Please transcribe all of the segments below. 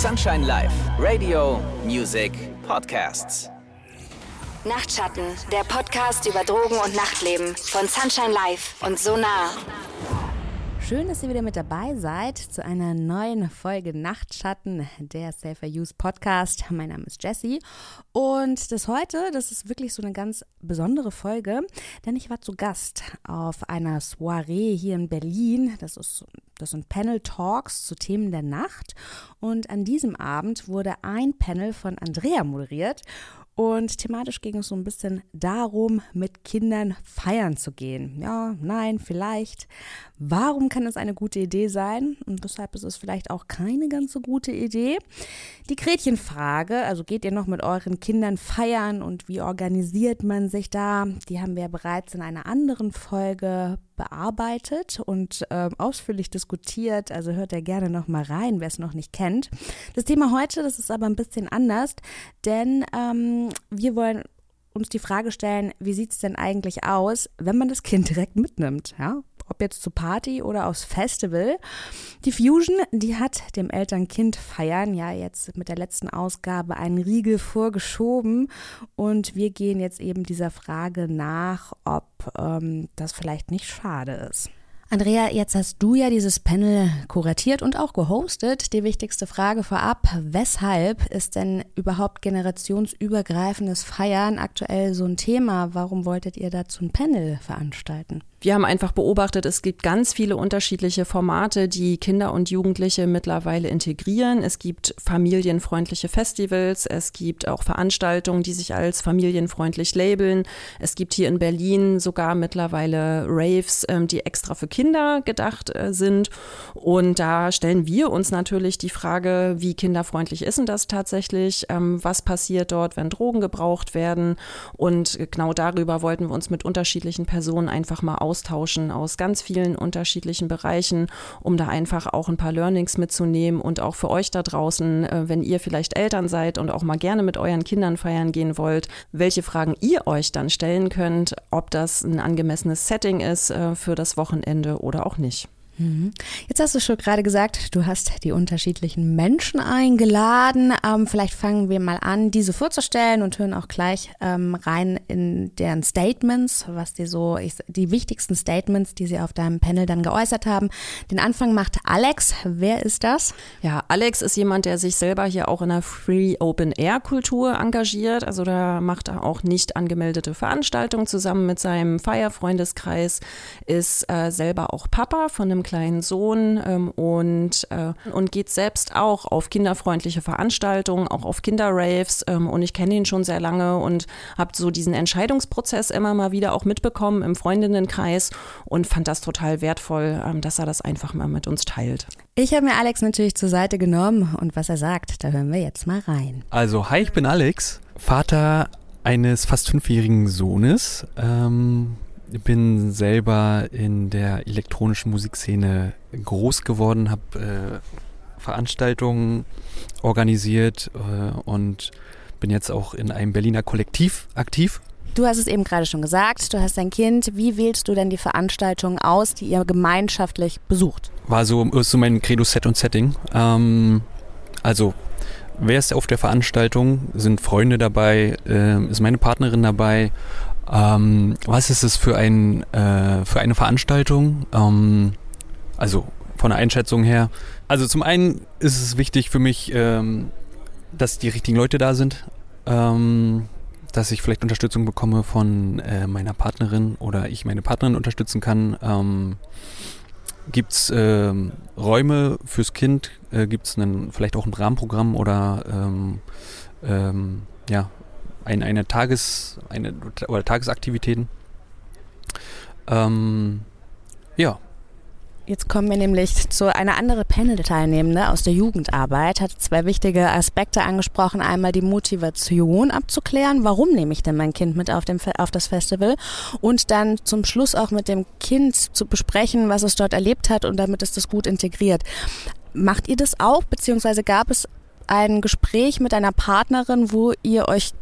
Sunshine Live, Radio, Music, Podcasts. Nachtschatten, der Podcast über Drogen und Nachtleben von Sunshine Live und Sonar. Schön, dass ihr wieder mit dabei seid zu einer neuen Folge Nachtschatten, der Safer Use Podcast. Mein Name ist Jessie und das heute, das ist wirklich so eine ganz besondere Folge, denn ich war zu Gast auf einer Soiree hier in Berlin. Das ist das sind Panel Talks zu Themen der Nacht und an diesem Abend wurde ein Panel von Andrea moderiert und thematisch ging es so ein bisschen darum, mit Kindern feiern zu gehen. Ja, nein, vielleicht. Warum kann es eine gute Idee sein? Und weshalb ist es vielleicht auch keine ganz so gute Idee? Die Gretchenfrage, also geht ihr noch mit euren Kindern feiern und wie organisiert man sich da? Die haben wir bereits in einer anderen Folge bearbeitet und äh, ausführlich diskutiert. Also hört da gerne noch mal rein, wer es noch nicht kennt. Das Thema heute, das ist aber ein bisschen anders, denn ähm, wir wollen uns die Frage stellen, wie sieht es denn eigentlich aus, wenn man das Kind direkt mitnimmt? Ja? Ob jetzt zur Party oder aufs Festival. Die Fusion, die hat dem Eltern-Kind-Feiern ja jetzt mit der letzten Ausgabe einen Riegel vorgeschoben und wir gehen jetzt eben dieser Frage nach, ob ähm, das vielleicht nicht schade ist. Andrea, jetzt hast du ja dieses Panel kuratiert und auch gehostet. Die wichtigste Frage vorab, weshalb ist denn überhaupt generationsübergreifendes Feiern aktuell so ein Thema? Warum wolltet ihr dazu ein Panel veranstalten? Wir haben einfach beobachtet, es gibt ganz viele unterschiedliche Formate, die Kinder und Jugendliche mittlerweile integrieren. Es gibt familienfreundliche Festivals, es gibt auch Veranstaltungen, die sich als familienfreundlich labeln. Es gibt hier in Berlin sogar mittlerweile Raves, ähm, die extra für Kinder gedacht äh, sind. Und da stellen wir uns natürlich die Frage, wie kinderfreundlich ist denn das tatsächlich? Ähm, was passiert dort, wenn Drogen gebraucht werden? Und genau darüber wollten wir uns mit unterschiedlichen Personen einfach mal austauschen aus ganz vielen unterschiedlichen Bereichen, um da einfach auch ein paar Learnings mitzunehmen und auch für euch da draußen, äh, wenn ihr vielleicht Eltern seid und auch mal gerne mit euren Kindern feiern gehen wollt, welche Fragen ihr euch dann stellen könnt, ob das ein angemessenes Setting ist äh, für das Wochenende oder auch nicht. Mhm. Jetzt hast du schon gerade gesagt, du hast die unterschiedlichen Menschen eingeladen. Ähm, vielleicht fangen wir mal an, diese vorzustellen und hören auch gleich ähm, rein in deren Statements, was die so, ich, die wichtigsten Statements, die sie auf deinem Panel dann geäußert haben. Den Anfang macht Alex. Wer ist das? Ja, Alex ist jemand, der sich selber hier auch in der Free Open Air Kultur engagiert. Also da macht er auch nicht angemeldete Veranstaltungen zusammen mit seinem Feierfreundeskreis, ist äh, selber auch Papa von einem kleinen Sohn ähm, und, äh, und geht selbst auch auf kinderfreundliche Veranstaltungen, auch auf Kinderraves. Ähm, und ich kenne ihn schon sehr lange und habe so diesen Entscheidungsprozess immer mal wieder auch mitbekommen im Freundinnenkreis und fand das total wertvoll, ähm, dass er das einfach mal mit uns teilt. Ich habe mir Alex natürlich zur Seite genommen und was er sagt, da hören wir jetzt mal rein. Also, hi, ich bin Alex, Vater eines fast fünfjährigen Sohnes. Ähm, bin selber in der elektronischen Musikszene groß geworden, habe äh, Veranstaltungen organisiert äh, und bin jetzt auch in einem Berliner Kollektiv aktiv. Du hast es eben gerade schon gesagt, du hast ein Kind. Wie wählst du denn die Veranstaltungen aus, die ihr gemeinschaftlich besucht? War so, ist so mein Credo Set und Setting. Ähm, also, wer ist auf der Veranstaltung? Sind Freunde dabei? Äh, ist meine Partnerin dabei? Ähm, was ist es für, ein, äh, für eine Veranstaltung? Ähm, also von der Einschätzung her. Also zum einen ist es wichtig für mich, ähm, dass die richtigen Leute da sind, ähm, dass ich vielleicht Unterstützung bekomme von äh, meiner Partnerin oder ich meine Partnerin unterstützen kann. Ähm, Gibt es äh, Räume fürs Kind? Äh, Gibt es vielleicht auch ein Rahmenprogramm oder ähm, ähm, ja, ein, eine Tages, eine, oder Tagesaktivitäten. Ähm, ja. Jetzt kommen wir nämlich zu einer anderen Panel-Teilnehmende aus der Jugendarbeit, hat zwei wichtige Aspekte angesprochen. Einmal die Motivation abzuklären, warum nehme ich denn mein Kind mit auf, dem, auf das Festival und dann zum Schluss auch mit dem Kind zu besprechen, was es dort erlebt hat und damit ist das gut integriert. Macht ihr das auch, beziehungsweise gab es ein Gespräch mit einer Partnerin, wo ihr euch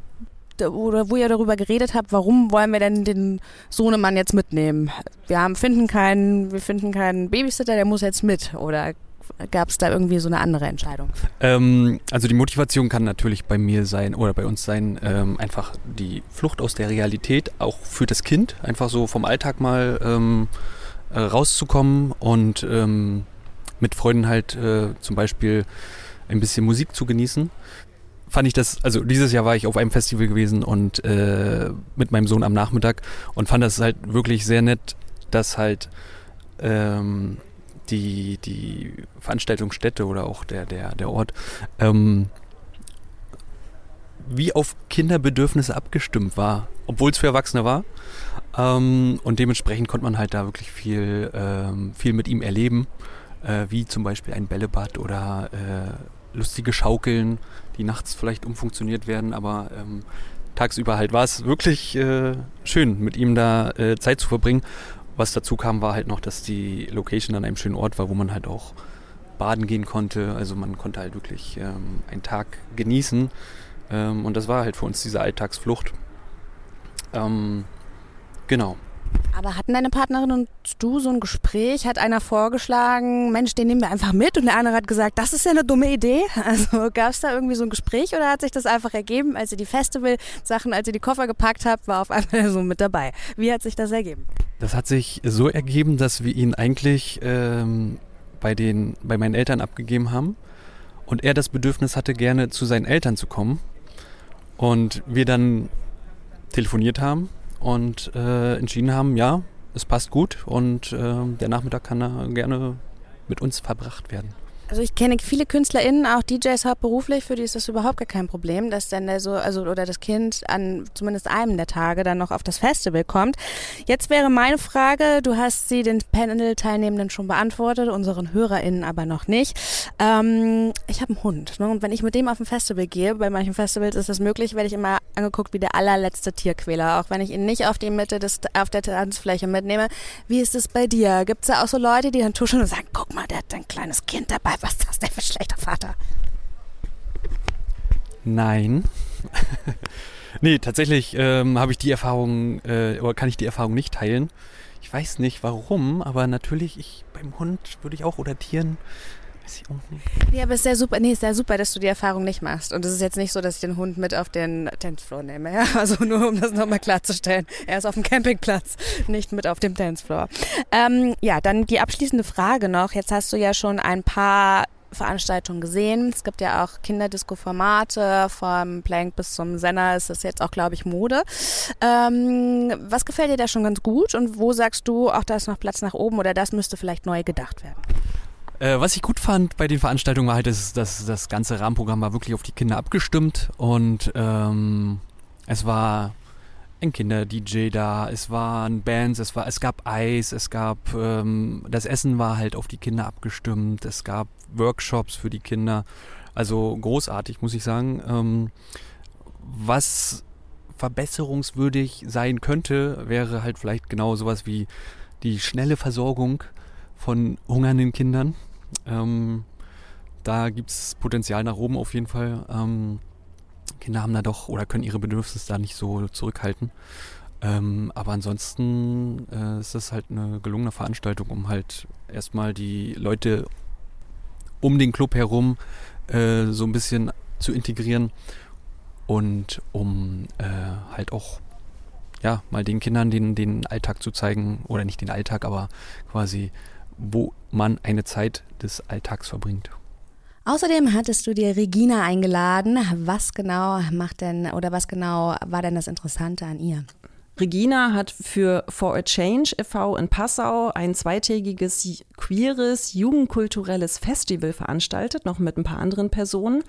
oder wo ihr darüber geredet habt, warum wollen wir denn den Sohnemann jetzt mitnehmen? Wir haben, finden keinen, wir finden keinen Babysitter, der muss jetzt mit. Oder gab es da irgendwie so eine andere Entscheidung? Ähm, also die Motivation kann natürlich bei mir sein oder bei uns sein, ähm, einfach die Flucht aus der Realität, auch für das Kind, einfach so vom Alltag mal ähm, äh, rauszukommen und ähm, mit Freunden halt äh, zum Beispiel ein bisschen Musik zu genießen. Fand ich das, also dieses Jahr war ich auf einem Festival gewesen und äh, mit meinem Sohn am Nachmittag und fand das halt wirklich sehr nett, dass halt ähm, die, die Veranstaltungsstätte oder auch der, der, der Ort ähm, wie auf Kinderbedürfnisse abgestimmt war, obwohl es für Erwachsene war. Ähm, und dementsprechend konnte man halt da wirklich viel, ähm, viel mit ihm erleben, äh, wie zum Beispiel ein Bällebad oder äh, lustige Schaukeln, die nachts vielleicht umfunktioniert werden, aber ähm, tagsüber halt war es wirklich äh, schön, mit ihm da äh, Zeit zu verbringen. Was dazu kam, war halt noch, dass die Location an einem schönen Ort war, wo man halt auch baden gehen konnte. Also man konnte halt wirklich ähm, einen Tag genießen. Ähm, und das war halt für uns diese Alltagsflucht. Ähm, genau. Aber hatten deine Partnerin und du so ein Gespräch? Hat einer vorgeschlagen, Mensch, den nehmen wir einfach mit? Und der andere hat gesagt, das ist ja eine dumme Idee. Also gab es da irgendwie so ein Gespräch oder hat sich das einfach ergeben, als ihr die Festival-Sachen, als ihr die Koffer gepackt habt, war auf einmal so mit dabei? Wie hat sich das ergeben? Das hat sich so ergeben, dass wir ihn eigentlich ähm, bei, den, bei meinen Eltern abgegeben haben und er das Bedürfnis hatte, gerne zu seinen Eltern zu kommen. Und wir dann telefoniert haben und äh, entschieden haben, ja, es passt gut und äh, der Nachmittag kann da gerne mit uns verbracht werden. Also ich kenne viele KünstlerInnen, auch DJs hauptberuflich, für die ist das überhaupt gar kein Problem, dass dann der so, also oder das Kind an zumindest einem der Tage dann noch auf das Festival kommt. Jetzt wäre meine Frage, du hast sie den Panel-Teilnehmenden schon beantwortet, unseren HörerInnen aber noch nicht. Ähm, ich habe einen Hund, ne? Und wenn ich mit dem auf ein Festival gehe, bei manchen Festivals ist das möglich, werde ich immer angeguckt wie der allerletzte Tierquäler, auch wenn ich ihn nicht auf die Mitte des, auf der Tanzfläche mitnehme. Wie ist es bei dir? Gibt es da auch so Leute, die dann tuschen und sagen, guck mal, der hat ein kleines Kind dabei, was ist das denn für ein schlechter Vater? Nein. nee, tatsächlich ähm, habe ich die Erfahrung, äh, oder kann ich die Erfahrung nicht teilen. Ich weiß nicht warum, aber natürlich, ich beim Hund würde ich auch oder Tieren weiß ich auch nicht. Ja, aber es ist ja super, nee, ist ja super, dass du die Erfahrung nicht machst. Und es ist jetzt nicht so, dass ich den Hund mit auf den Dancefloor nehme. Ja? Also nur um das nochmal klarzustellen. Er ist auf dem Campingplatz, nicht mit auf dem Dancefloor. Ähm, ja, dann die abschließende Frage noch. Jetzt hast du ja schon ein paar Veranstaltungen gesehen. Es gibt ja auch Kinderdisco-Formate, vom Plank bis zum Senner ist das jetzt auch, glaube ich, Mode. Ähm, was gefällt dir da schon ganz gut und wo sagst du, auch da ist noch Platz nach oben oder das müsste vielleicht neu gedacht werden? Äh, was ich gut fand bei den Veranstaltungen war halt, dass, dass das ganze Rahmenprogramm war wirklich auf die Kinder abgestimmt und ähm, es war ein Kinder-DJ da, es waren Bands, es war, es gab Eis, es gab ähm, das Essen war halt auf die Kinder abgestimmt, es gab Workshops für die Kinder, also großartig muss ich sagen. Ähm, was verbesserungswürdig sein könnte, wäre halt vielleicht genau sowas wie die schnelle Versorgung von hungernden Kindern. Ähm, da gibt es Potenzial nach oben auf jeden Fall. Ähm, Kinder haben da doch oder können ihre Bedürfnisse da nicht so zurückhalten. Ähm, aber ansonsten äh, ist das halt eine gelungene Veranstaltung, um halt erstmal die Leute um den Club herum äh, so ein bisschen zu integrieren und um äh, halt auch ja mal den Kindern den, den Alltag zu zeigen oder nicht den Alltag, aber quasi wo man eine Zeit des Alltags verbringt. Außerdem hattest du dir Regina eingeladen. Was genau macht denn oder was genau war denn das Interessante an ihr? Regina hat für For a Change e.V. in Passau ein zweitägiges queeres, jugendkulturelles Festival veranstaltet, noch mit ein paar anderen Personen.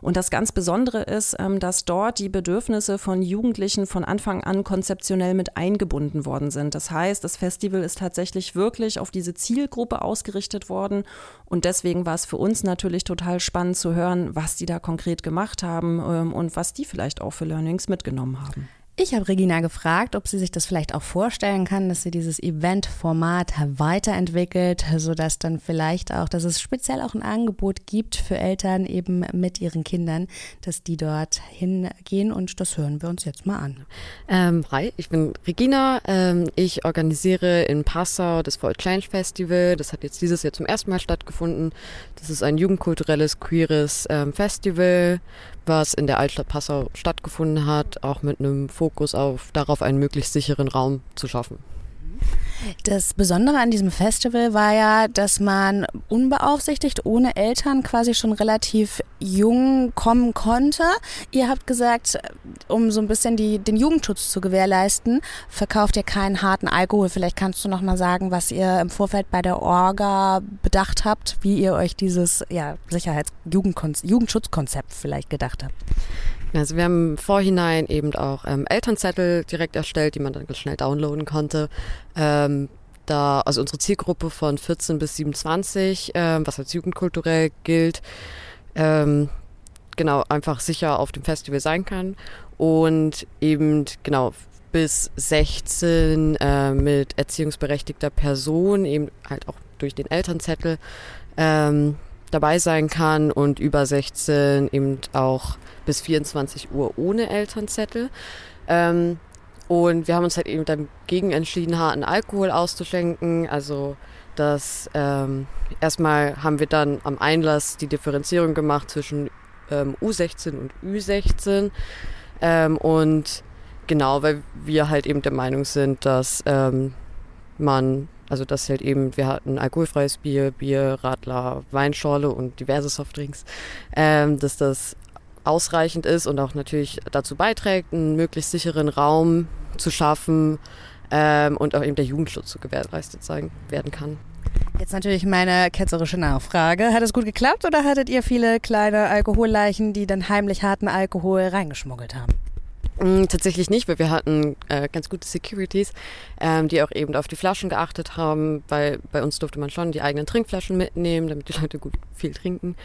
Und das ganz Besondere ist, ähm, dass dort die Bedürfnisse von Jugendlichen von Anfang an konzeptionell mit eingebunden worden sind. Das heißt, das Festival ist tatsächlich wirklich auf diese Zielgruppe ausgerichtet worden. Und deswegen war es für uns natürlich total spannend zu hören, was die da konkret gemacht haben ähm, und was die vielleicht auch für Learnings mitgenommen haben. Ich habe Regina gefragt, ob sie sich das vielleicht auch vorstellen kann, dass sie dieses Event-Format weiterentwickelt, sodass dann vielleicht auch, dass es speziell auch ein Angebot gibt für Eltern eben mit ihren Kindern, dass die dort hingehen und das hören wir uns jetzt mal an. Ähm, hi, ich bin Regina. Ähm, ich organisiere in Passau das Voll Change Festival. Das hat jetzt dieses Jahr zum ersten Mal stattgefunden. Das ist ein jugendkulturelles, queeres ähm, Festival was in der Altstadt Passau stattgefunden hat, auch mit einem Fokus auf darauf, einen möglichst sicheren Raum zu schaffen. Das Besondere an diesem Festival war ja, dass man unbeaufsichtigt, ohne Eltern quasi schon relativ jung kommen konnte. Ihr habt gesagt, um so ein bisschen die, den Jugendschutz zu gewährleisten, verkauft ihr keinen harten Alkohol. Vielleicht kannst du noch mal sagen, was ihr im Vorfeld bei der Orga bedacht habt, wie ihr euch dieses ja, Sicherheits-Jugendschutzkonzept vielleicht gedacht habt. Also wir haben im Vorhinein eben auch ähm, Elternzettel direkt erstellt, die man dann schnell downloaden konnte. Ähm, da, also unsere Zielgruppe von 14 bis 27, ähm, was als jugendkulturell gilt, ähm, genau einfach sicher auf dem Festival sein kann und eben genau bis 16 äh, mit erziehungsberechtigter Person, eben halt auch durch den Elternzettel ähm, dabei sein kann und über 16 eben auch bis 24 Uhr ohne Elternzettel. Ähm, und wir haben uns halt eben dagegen entschieden, harten Alkohol auszuschenken. Also das ähm, erstmal haben wir dann am Einlass die Differenzierung gemacht zwischen ähm, U16 und Ü16. Ähm, und genau, weil wir halt eben der Meinung sind, dass ähm, man also das halt eben, wir hatten alkoholfreies Bier, Bier, Radler, Weinschorle und diverse Softdrinks, ähm, dass das ausreichend ist und auch natürlich dazu beiträgt, einen möglichst sicheren Raum zu schaffen ähm, und auch eben der Jugendschutz so gewährleistet sein, werden kann. Jetzt natürlich meine ketzerische Nachfrage. Hat es gut geklappt oder hattet ihr viele kleine Alkoholleichen, die dann heimlich harten Alkohol reingeschmuggelt haben? Mm, tatsächlich nicht, weil wir hatten äh, ganz gute Securities, ähm, die auch eben auf die Flaschen geachtet haben, weil bei uns durfte man schon die eigenen Trinkflaschen mitnehmen, damit die Leute gut viel trinken.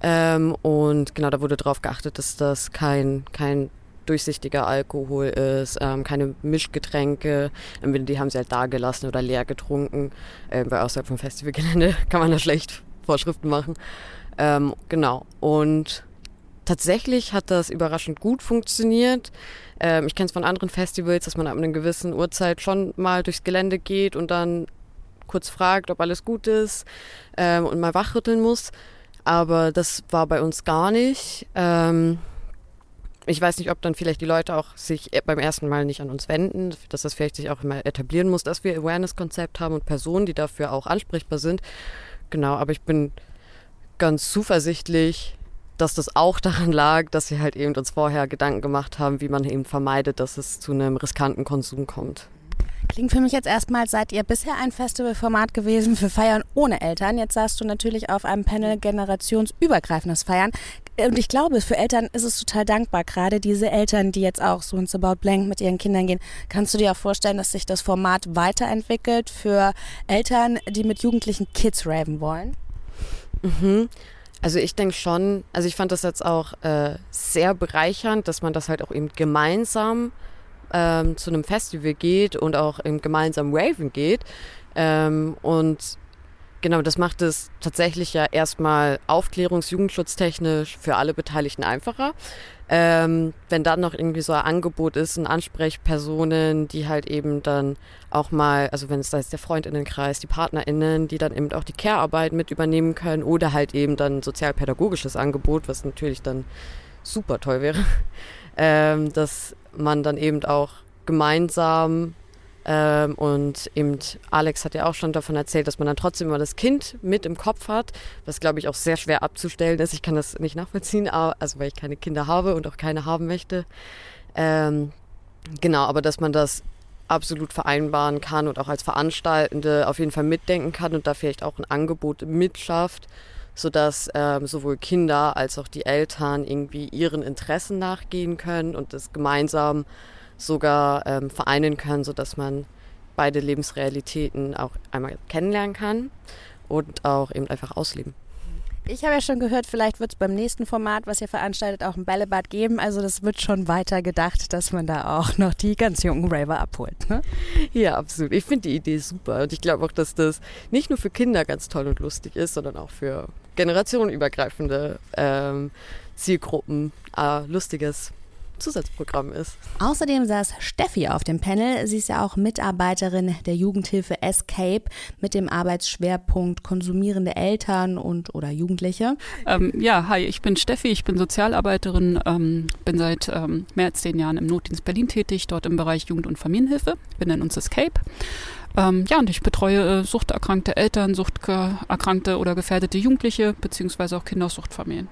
Ähm, und genau, da wurde darauf geachtet, dass das kein, kein durchsichtiger Alkohol ist, ähm, keine Mischgetränke. Die haben sie halt da gelassen oder leer getrunken, äh, weil außerhalb vom Festivalgelände kann man da schlecht Vorschriften machen. Ähm, genau. Und tatsächlich hat das überraschend gut funktioniert. Ähm, ich kenne es von anderen Festivals, dass man ab einer gewissen Uhrzeit schon mal durchs Gelände geht und dann kurz fragt, ob alles gut ist ähm, und mal wachrütteln muss. Aber das war bei uns gar nicht. Ähm, ich weiß nicht, ob dann vielleicht die Leute auch sich beim ersten Mal nicht an uns wenden, dass das vielleicht sich auch immer etablieren muss, dass wir Awareness-Konzept haben und Personen, die dafür auch ansprechbar sind. Genau, aber ich bin ganz zuversichtlich, dass das auch daran lag, dass wir halt eben uns vorher Gedanken gemacht haben, wie man eben vermeidet, dass es zu einem riskanten Konsum kommt. Klingt für mich jetzt erstmal, seid ihr bisher ein Festivalformat gewesen für Feiern ohne Eltern. Jetzt sagst du natürlich auf einem Panel generationsübergreifendes Feiern. Und ich glaube, für Eltern ist es total dankbar, gerade diese Eltern, die jetzt auch so ins About Blank mit ihren Kindern gehen. Kannst du dir auch vorstellen, dass sich das Format weiterentwickelt für Eltern, die mit jugendlichen Kids raven wollen? Mhm. Also ich denke schon, also ich fand das jetzt auch äh, sehr bereichernd, dass man das halt auch eben gemeinsam ähm, zu einem Festival geht und auch eben gemeinsam raven geht. Ähm, und genau, das macht es tatsächlich ja erstmal aufklärungs-jugendschutztechnisch für alle Beteiligten einfacher. Ähm, wenn dann noch irgendwie so ein Angebot ist, ein Ansprechpersonen, die halt eben dann auch mal, also wenn es da ist der Freundinnenkreis, die PartnerInnen, die dann eben auch die Care-Arbeit mit übernehmen können oder halt eben dann sozialpädagogisches Angebot, was natürlich dann super toll wäre, ähm, dass man dann eben auch gemeinsam ähm, und eben Alex hat ja auch schon davon erzählt, dass man dann trotzdem immer das Kind mit im Kopf hat, was glaube ich auch sehr schwer abzustellen ist. Ich kann das nicht nachvollziehen, also weil ich keine Kinder habe und auch keine haben möchte. Ähm, genau, aber dass man das absolut vereinbaren kann und auch als Veranstaltende auf jeden Fall mitdenken kann und da vielleicht auch ein Angebot mitschafft, sodass ähm, sowohl Kinder als auch die Eltern irgendwie ihren Interessen nachgehen können und das gemeinsam sogar ähm, vereinen können, sodass man beide Lebensrealitäten auch einmal kennenlernen kann und auch eben einfach ausleben. Ich habe ja schon gehört, vielleicht wird es beim nächsten Format, was ihr veranstaltet, auch ein Bällebad geben. Also das wird schon weiter gedacht, dass man da auch noch die ganz jungen Raver abholt. Ne? Ja, absolut. Ich finde die Idee super. Und ich glaube auch, dass das nicht nur für Kinder ganz toll und lustig ist, sondern auch für generationenübergreifende ähm, Zielgruppen äh, lustiges Zusatzprogramm ist. Außerdem saß Steffi auf dem Panel. Sie ist ja auch Mitarbeiterin der Jugendhilfe Escape mit dem Arbeitsschwerpunkt konsumierende Eltern und oder Jugendliche. Ähm, ja, hi, ich bin Steffi, ich bin Sozialarbeiterin, ähm, bin seit ähm, mehr als zehn Jahren im Notdienst Berlin tätig, dort im Bereich Jugend- und Familienhilfe. Wir nennen uns Escape. Ähm, ja, und ich betreue äh, suchterkrankte Eltern, suchterkrankte oder gefährdete Jugendliche, beziehungsweise auch Kinder aus Suchtfamilien.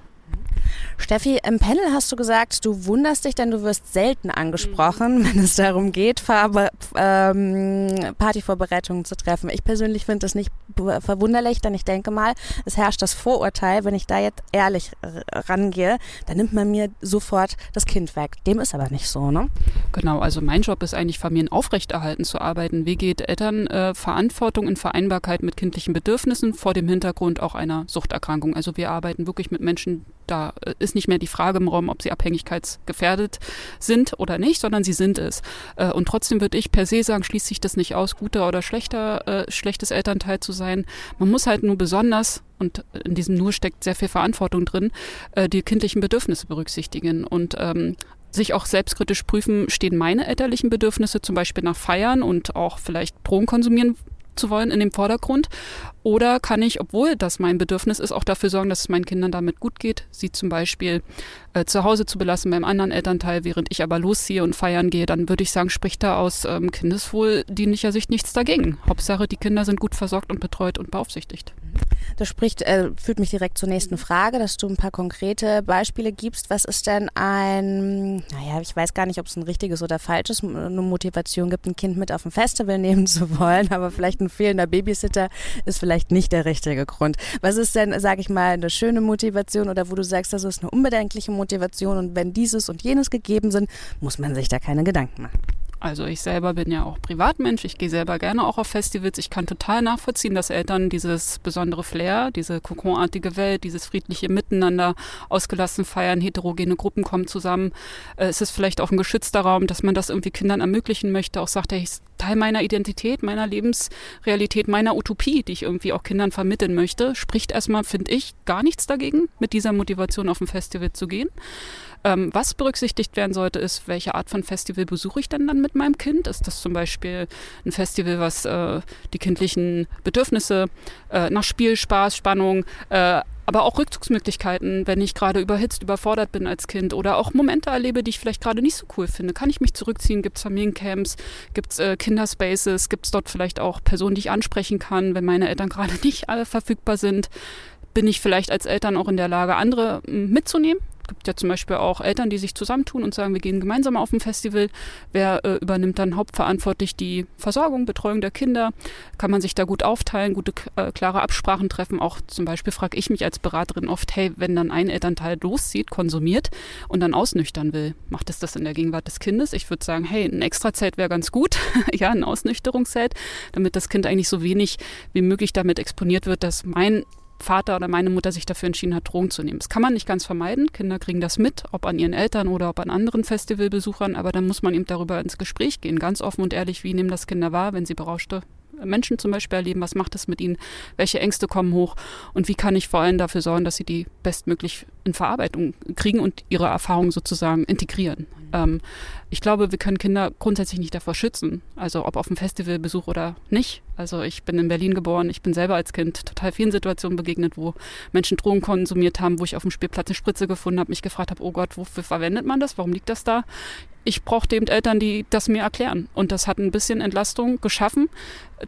Steffi, im Panel hast du gesagt, du wunderst dich, denn du wirst selten angesprochen, mhm. wenn es darum geht, Farbe, ähm, Partyvorbereitungen zu treffen. Ich persönlich finde das nicht verwunderlich, denn ich denke mal, es herrscht das Vorurteil, wenn ich da jetzt ehrlich rangehe, dann nimmt man mir sofort das Kind weg. Dem ist aber nicht so, ne? Genau, also mein Job ist eigentlich, Familien aufrechterhalten zu arbeiten. Wie geht Eltern äh, Verantwortung in Vereinbarkeit mit kindlichen Bedürfnissen vor dem Hintergrund auch einer Suchterkrankung? Also wir arbeiten wirklich mit Menschen, da äh, ist nicht mehr die Frage im Raum, ob sie abhängigkeitsgefährdet sind oder nicht, sondern sie sind es. Äh, und trotzdem würde ich per se sagen, schließt sich das nicht aus, guter oder schlechter, äh, schlechtes Elternteil zu sein. Man muss halt nur besonders und in diesem nur steckt sehr viel Verantwortung drin, die kindlichen Bedürfnisse berücksichtigen und ähm, sich auch selbstkritisch prüfen, stehen meine elterlichen Bedürfnisse zum Beispiel nach Feiern und auch vielleicht Drogen konsumieren zu wollen in dem Vordergrund? Oder kann ich, obwohl das mein Bedürfnis ist, auch dafür sorgen, dass es meinen Kindern damit gut geht, sie zum Beispiel äh, zu Hause zu belassen beim anderen Elternteil, während ich aber losziehe und feiern gehe, dann würde ich sagen, spricht da aus ähm, Kindeswohl dienlicher Sicht nichts dagegen. Hauptsache, die Kinder sind gut versorgt und betreut und beaufsichtigt. Das spricht, äh, führt mich direkt zur nächsten Frage, dass du ein paar konkrete Beispiele gibst. Was ist denn ein, naja, ich weiß gar nicht, ob es ein richtiges oder falsches, eine Motivation gibt, ein Kind mit auf ein Festival nehmen zu wollen, aber vielleicht ein fehlender Babysitter ist vielleicht nicht der richtige Grund. Was ist denn, sage ich mal, eine schöne Motivation oder wo du sagst, das ist eine unbedenkliche Motivation und wenn dieses und jenes gegeben sind, muss man sich da keine Gedanken machen? Also ich selber bin ja auch Privatmensch, ich gehe selber gerne auch auf Festivals. Ich kann total nachvollziehen, dass Eltern dieses besondere Flair, diese kokonartige Welt, dieses friedliche Miteinander, ausgelassen feiern, heterogene Gruppen kommen zusammen. Äh, es ist vielleicht auch ein geschützter Raum, dass man das irgendwie Kindern ermöglichen möchte, auch sagt, hey, ich Teil meiner Identität, meiner Lebensrealität, meiner Utopie, die ich irgendwie auch Kindern vermitteln möchte, spricht erstmal, finde ich, gar nichts dagegen, mit dieser Motivation auf ein Festival zu gehen. Ähm, was berücksichtigt werden sollte, ist, welche Art von Festival besuche ich denn dann mit meinem Kind? Ist das zum Beispiel ein Festival, was äh, die kindlichen Bedürfnisse äh, nach Spiel, Spaß, Spannung, äh, aber auch Rückzugsmöglichkeiten, wenn ich gerade überhitzt, überfordert bin als Kind oder auch Momente erlebe, die ich vielleicht gerade nicht so cool finde. Kann ich mich zurückziehen? Gibt es Familiencamps? Gibt es äh, Kinderspaces? Gibt es dort vielleicht auch Personen, die ich ansprechen kann, wenn meine Eltern gerade nicht alle verfügbar sind? Bin ich vielleicht als Eltern auch in der Lage, andere mitzunehmen? Gibt ja zum Beispiel auch Eltern, die sich zusammentun und sagen, wir gehen gemeinsam auf ein Festival. Wer äh, übernimmt dann hauptverantwortlich die Versorgung, Betreuung der Kinder? Kann man sich da gut aufteilen, gute, äh, klare Absprachen treffen? Auch zum Beispiel frage ich mich als Beraterin oft, hey, wenn dann ein Elternteil loszieht, konsumiert und dann ausnüchtern will, macht es das in der Gegenwart des Kindes? Ich würde sagen, hey, ein Extrazelt wäre ganz gut. ja, ein Ausnüchterungszelt, damit das Kind eigentlich so wenig wie möglich damit exponiert wird, dass mein Vater oder meine Mutter sich dafür entschieden hat, Drogen zu nehmen. Das kann man nicht ganz vermeiden. Kinder kriegen das mit, ob an ihren Eltern oder ob an anderen Festivalbesuchern, aber dann muss man eben darüber ins Gespräch gehen, ganz offen und ehrlich, wie nehmen das Kinder wahr, wenn sie berauschte Menschen zum Beispiel erleben, was macht es mit ihnen, welche Ängste kommen hoch und wie kann ich vor allem dafür sorgen, dass sie die bestmöglich in Verarbeitung kriegen und ihre Erfahrungen sozusagen integrieren. Ähm, ich glaube, wir können Kinder grundsätzlich nicht davor schützen, also ob auf dem Festivalbesuch oder nicht. Also ich bin in Berlin geboren, ich bin selber als Kind total vielen Situationen begegnet, wo Menschen Drogen konsumiert haben, wo ich auf dem Spielplatz eine Spritze gefunden habe, mich gefragt habe, oh Gott, wofür verwendet man das? Warum liegt das da? Ich brauchte eben Eltern, die das mir erklären. Und das hat ein bisschen Entlastung geschaffen,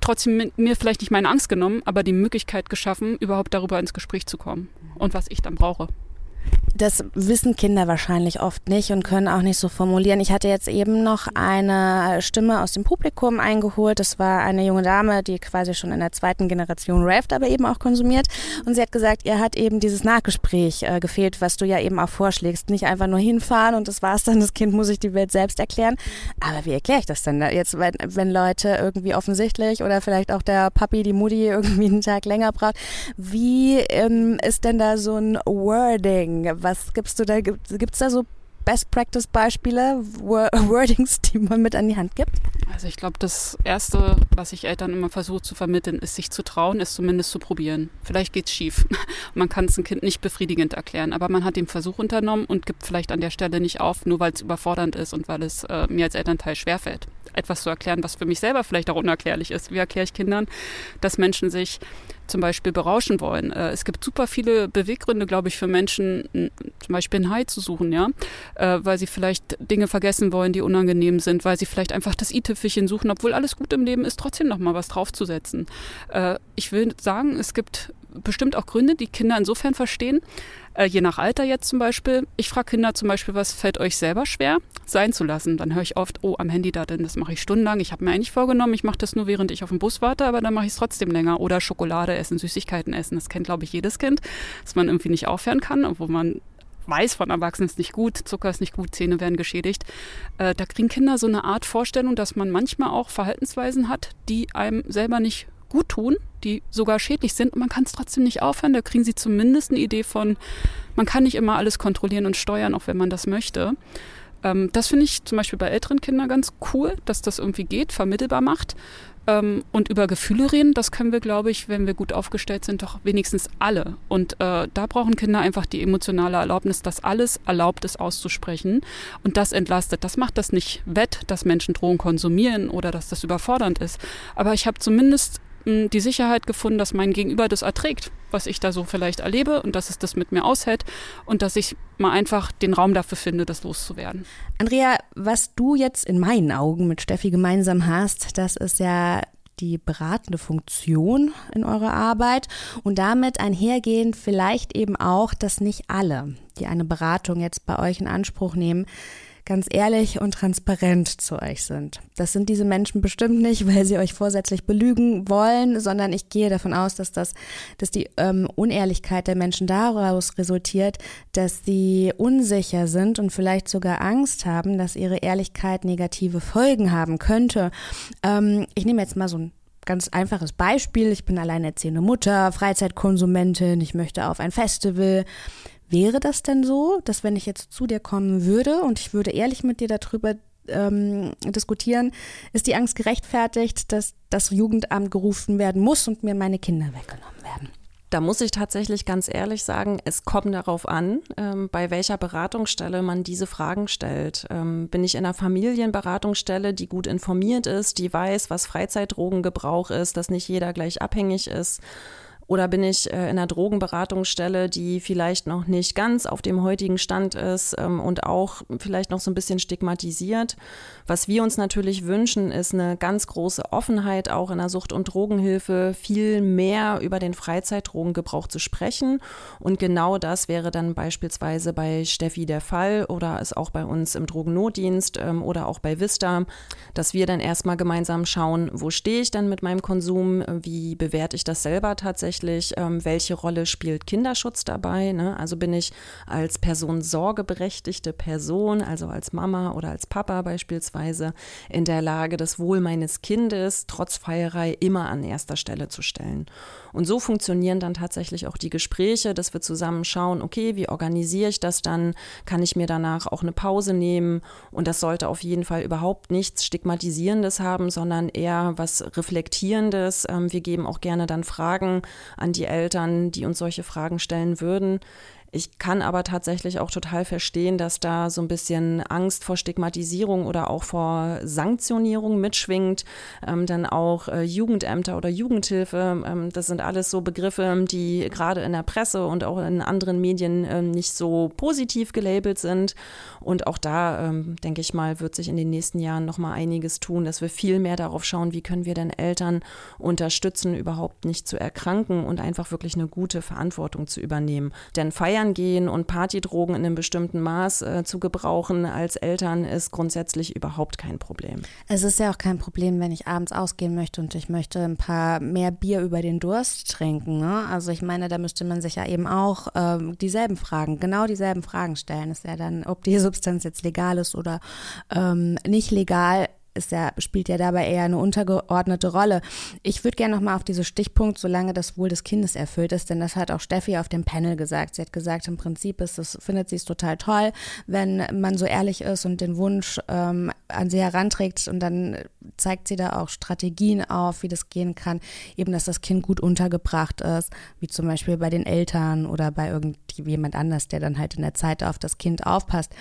trotzdem mir vielleicht nicht meine Angst genommen, aber die Möglichkeit geschaffen, überhaupt darüber ins Gespräch zu kommen und was ich dann brauche. Das wissen Kinder wahrscheinlich oft nicht und können auch nicht so formulieren. Ich hatte jetzt eben noch eine Stimme aus dem Publikum eingeholt. Das war eine junge Dame, die quasi schon in der zweiten Generation Raft aber eben auch konsumiert. Und sie hat gesagt, ihr hat eben dieses Nachgespräch äh, gefehlt, was du ja eben auch vorschlägst. Nicht einfach nur hinfahren und das war's dann, das Kind muss sich die Welt selbst erklären. Aber wie erkläre ich das denn da jetzt, wenn, wenn Leute irgendwie offensichtlich oder vielleicht auch der Papi, die Mutti irgendwie einen Tag länger braucht? Wie ähm, ist denn da so ein Wording? Was gibst du da? Gibt es da so Best Practice Beispiele, Wordings, die man mit an die Hand gibt? Also ich glaube, das Erste, was ich Eltern immer versuche zu vermitteln, ist sich zu trauen, es zumindest zu probieren. Vielleicht geht es schief. Man kann es ein Kind nicht befriedigend erklären, aber man hat den Versuch unternommen und gibt vielleicht an der Stelle nicht auf, nur weil es überfordernd ist und weil es äh, mir als Elternteil schwerfällt etwas zu erklären, was für mich selber vielleicht auch unerklärlich ist. Wie erkläre ich Kindern, dass Menschen sich zum Beispiel berauschen wollen. Äh, es gibt super viele Beweggründe, glaube ich, für Menschen, zum Beispiel ein High zu suchen, ja, äh, weil sie vielleicht Dinge vergessen wollen, die unangenehm sind, weil sie vielleicht einfach das i-Tüpfelchen suchen, obwohl alles gut im Leben ist, trotzdem noch mal was draufzusetzen. Äh, ich will sagen, es gibt bestimmt auch Gründe, die Kinder insofern verstehen, äh, je nach Alter jetzt zum Beispiel. Ich frage Kinder zum Beispiel, was fällt euch selber schwer sein zu lassen? Dann höre ich oft, oh, am Handy da denn, das mache ich stundenlang. Ich habe mir eigentlich vorgenommen, ich mache das nur, während ich auf dem Bus warte, aber dann mache ich es trotzdem länger. Oder Schokolade essen, Süßigkeiten essen. Das kennt, glaube ich, jedes Kind, dass man irgendwie nicht aufhören kann, obwohl man weiß von Erwachsenen ist nicht gut, Zucker ist nicht gut, Zähne werden geschädigt. Äh, da kriegen Kinder so eine Art Vorstellung, dass man manchmal auch Verhaltensweisen hat, die einem selber nicht gut tun, die sogar schädlich sind und man kann es trotzdem nicht aufhören. Da kriegen sie zumindest eine Idee von, man kann nicht immer alles kontrollieren und steuern, auch wenn man das möchte. Ähm, das finde ich zum Beispiel bei älteren Kindern ganz cool, dass das irgendwie geht, vermittelbar macht. Ähm, und über Gefühle reden, das können wir, glaube ich, wenn wir gut aufgestellt sind, doch wenigstens alle. Und äh, da brauchen Kinder einfach die emotionale Erlaubnis, dass alles erlaubt ist auszusprechen. Und das entlastet. Das macht das nicht wett, dass Menschen Drogen konsumieren oder dass das überfordernd ist. Aber ich habe zumindest die Sicherheit gefunden, dass mein Gegenüber das erträgt, was ich da so vielleicht erlebe und dass es das mit mir aushält und dass ich mal einfach den Raum dafür finde, das loszuwerden. Andrea, was du jetzt in meinen Augen mit Steffi gemeinsam hast, das ist ja die beratende Funktion in eurer Arbeit und damit einhergehend vielleicht eben auch, dass nicht alle, die eine Beratung jetzt bei euch in Anspruch nehmen, ganz ehrlich und transparent zu euch sind. Das sind diese Menschen bestimmt nicht, weil sie euch vorsätzlich belügen wollen, sondern ich gehe davon aus, dass das, dass die ähm, Unehrlichkeit der Menschen daraus resultiert, dass sie unsicher sind und vielleicht sogar Angst haben, dass ihre Ehrlichkeit negative Folgen haben könnte. Ähm, ich nehme jetzt mal so ein ganz einfaches Beispiel. Ich bin alleinerziehende Mutter, Freizeitkonsumentin, ich möchte auf ein Festival. Wäre das denn so, dass wenn ich jetzt zu dir kommen würde und ich würde ehrlich mit dir darüber ähm, diskutieren, ist die Angst gerechtfertigt, dass das Jugendamt gerufen werden muss und mir meine Kinder weggenommen werden? Da muss ich tatsächlich ganz ehrlich sagen, es kommt darauf an, ähm, bei welcher Beratungsstelle man diese Fragen stellt. Ähm, bin ich in einer Familienberatungsstelle, die gut informiert ist, die weiß, was Freizeitdrogengebrauch ist, dass nicht jeder gleich abhängig ist? Oder bin ich äh, in einer Drogenberatungsstelle, die vielleicht noch nicht ganz auf dem heutigen Stand ist ähm, und auch vielleicht noch so ein bisschen stigmatisiert? Was wir uns natürlich wünschen, ist eine ganz große Offenheit auch in der Sucht- und Drogenhilfe, viel mehr über den Freizeitdrogengebrauch zu sprechen. Und genau das wäre dann beispielsweise bei Steffi der Fall oder ist auch bei uns im Drogennotdienst ähm, oder auch bei Vista, dass wir dann erstmal gemeinsam schauen, wo stehe ich dann mit meinem Konsum, wie bewerte ich das selber tatsächlich tatsächlich, ähm, welche Rolle spielt Kinderschutz dabei? Ne? Also bin ich als Person sorgeberechtigte Person, also als Mama oder als Papa beispielsweise, in der Lage, das Wohl meines Kindes trotz Feierei immer an erster Stelle zu stellen. Und so funktionieren dann tatsächlich auch die Gespräche, dass wir zusammen schauen, okay, wie organisiere ich das dann? Kann ich mir danach auch eine Pause nehmen? Und das sollte auf jeden Fall überhaupt nichts Stigmatisierendes haben, sondern eher was Reflektierendes. Ähm, wir geben auch gerne dann Fragen an die Eltern, die uns solche Fragen stellen würden. Ich kann aber tatsächlich auch total verstehen, dass da so ein bisschen Angst vor Stigmatisierung oder auch vor Sanktionierung mitschwingt. Ähm, dann auch äh, Jugendämter oder Jugendhilfe. Ähm, das sind alles so Begriffe, die gerade in der Presse und auch in anderen Medien äh, nicht so positiv gelabelt sind. Und auch da, ähm, denke ich mal, wird sich in den nächsten Jahren noch mal einiges tun, dass wir viel mehr darauf schauen, wie können wir denn Eltern unterstützen, überhaupt nicht zu erkranken und einfach wirklich eine gute Verantwortung zu übernehmen. Denn Feiern feiern gehen und Partydrogen in einem bestimmten Maß äh, zu gebrauchen als Eltern ist grundsätzlich überhaupt kein Problem. Es ist ja auch kein Problem, wenn ich abends ausgehen möchte und ich möchte ein paar mehr Bier über den Durst trinken. Ne? Also ich meine, da müsste man sich ja eben auch ähm, dieselben Fragen, genau dieselben Fragen stellen. Ist ja dann, ob die Substanz jetzt legal ist oder ähm, nicht legal ist ja, spielt ja dabei eher eine untergeordnete Rolle. Ich würde gerne nochmal auf diesen Stichpunkt, solange das Wohl des Kindes erfüllt ist, denn das hat auch Steffi auf dem Panel gesagt. Sie hat gesagt, im Prinzip ist es, findet sie es total toll, wenn man so ehrlich ist und den Wunsch ähm, an sie heranträgt und dann zeigt sie da auch Strategien auf, wie das gehen kann, eben, dass das Kind gut untergebracht ist, wie zum Beispiel bei den Eltern oder bei irgendjemand anders, der dann halt in der Zeit auf das Kind aufpasst.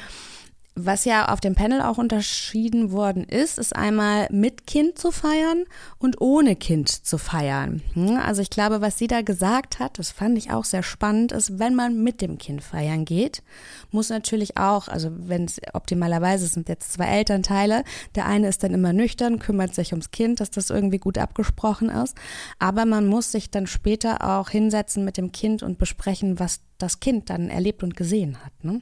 Was ja auf dem Panel auch unterschieden worden ist, ist einmal mit Kind zu feiern und ohne Kind zu feiern. Hm, also ich glaube, was sie da gesagt hat, das fand ich auch sehr spannend, ist, wenn man mit dem Kind feiern geht, muss natürlich auch, also wenn es optimalerweise sind jetzt zwei Elternteile, der eine ist dann immer nüchtern, kümmert sich ums Kind, dass das irgendwie gut abgesprochen ist, aber man muss sich dann später auch hinsetzen mit dem Kind und besprechen, was das Kind dann erlebt und gesehen hat. Ne?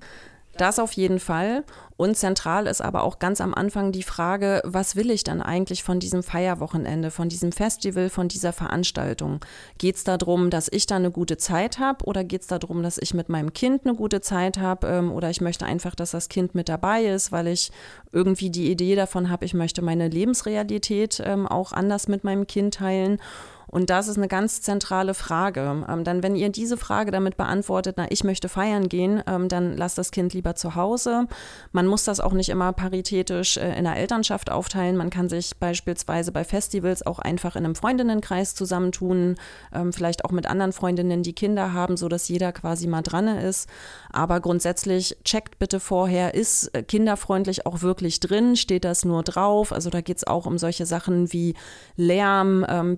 Das auf jeden Fall. Und zentral ist aber auch ganz am Anfang die Frage, was will ich dann eigentlich von diesem Feierwochenende, von diesem Festival, von dieser Veranstaltung? Geht es darum, dass ich da eine gute Zeit habe oder geht es darum, dass ich mit meinem Kind eine gute Zeit habe ähm, oder ich möchte einfach, dass das Kind mit dabei ist, weil ich irgendwie die Idee davon habe, ich möchte meine Lebensrealität ähm, auch anders mit meinem Kind teilen. Und das ist eine ganz zentrale Frage. Ähm, dann, wenn ihr diese Frage damit beantwortet, na, ich möchte feiern gehen, ähm, dann lasst das Kind lieber zu Hause. Man muss das auch nicht immer paritätisch äh, in der Elternschaft aufteilen. Man kann sich beispielsweise bei Festivals auch einfach in einem Freundinnenkreis zusammentun, ähm, vielleicht auch mit anderen Freundinnen, die Kinder haben, so dass jeder quasi mal dran ist. Aber grundsätzlich checkt bitte vorher, ist äh, kinderfreundlich auch wirklich drin? Steht das nur drauf? Also da geht es auch um solche Sachen wie Lärm, ähm,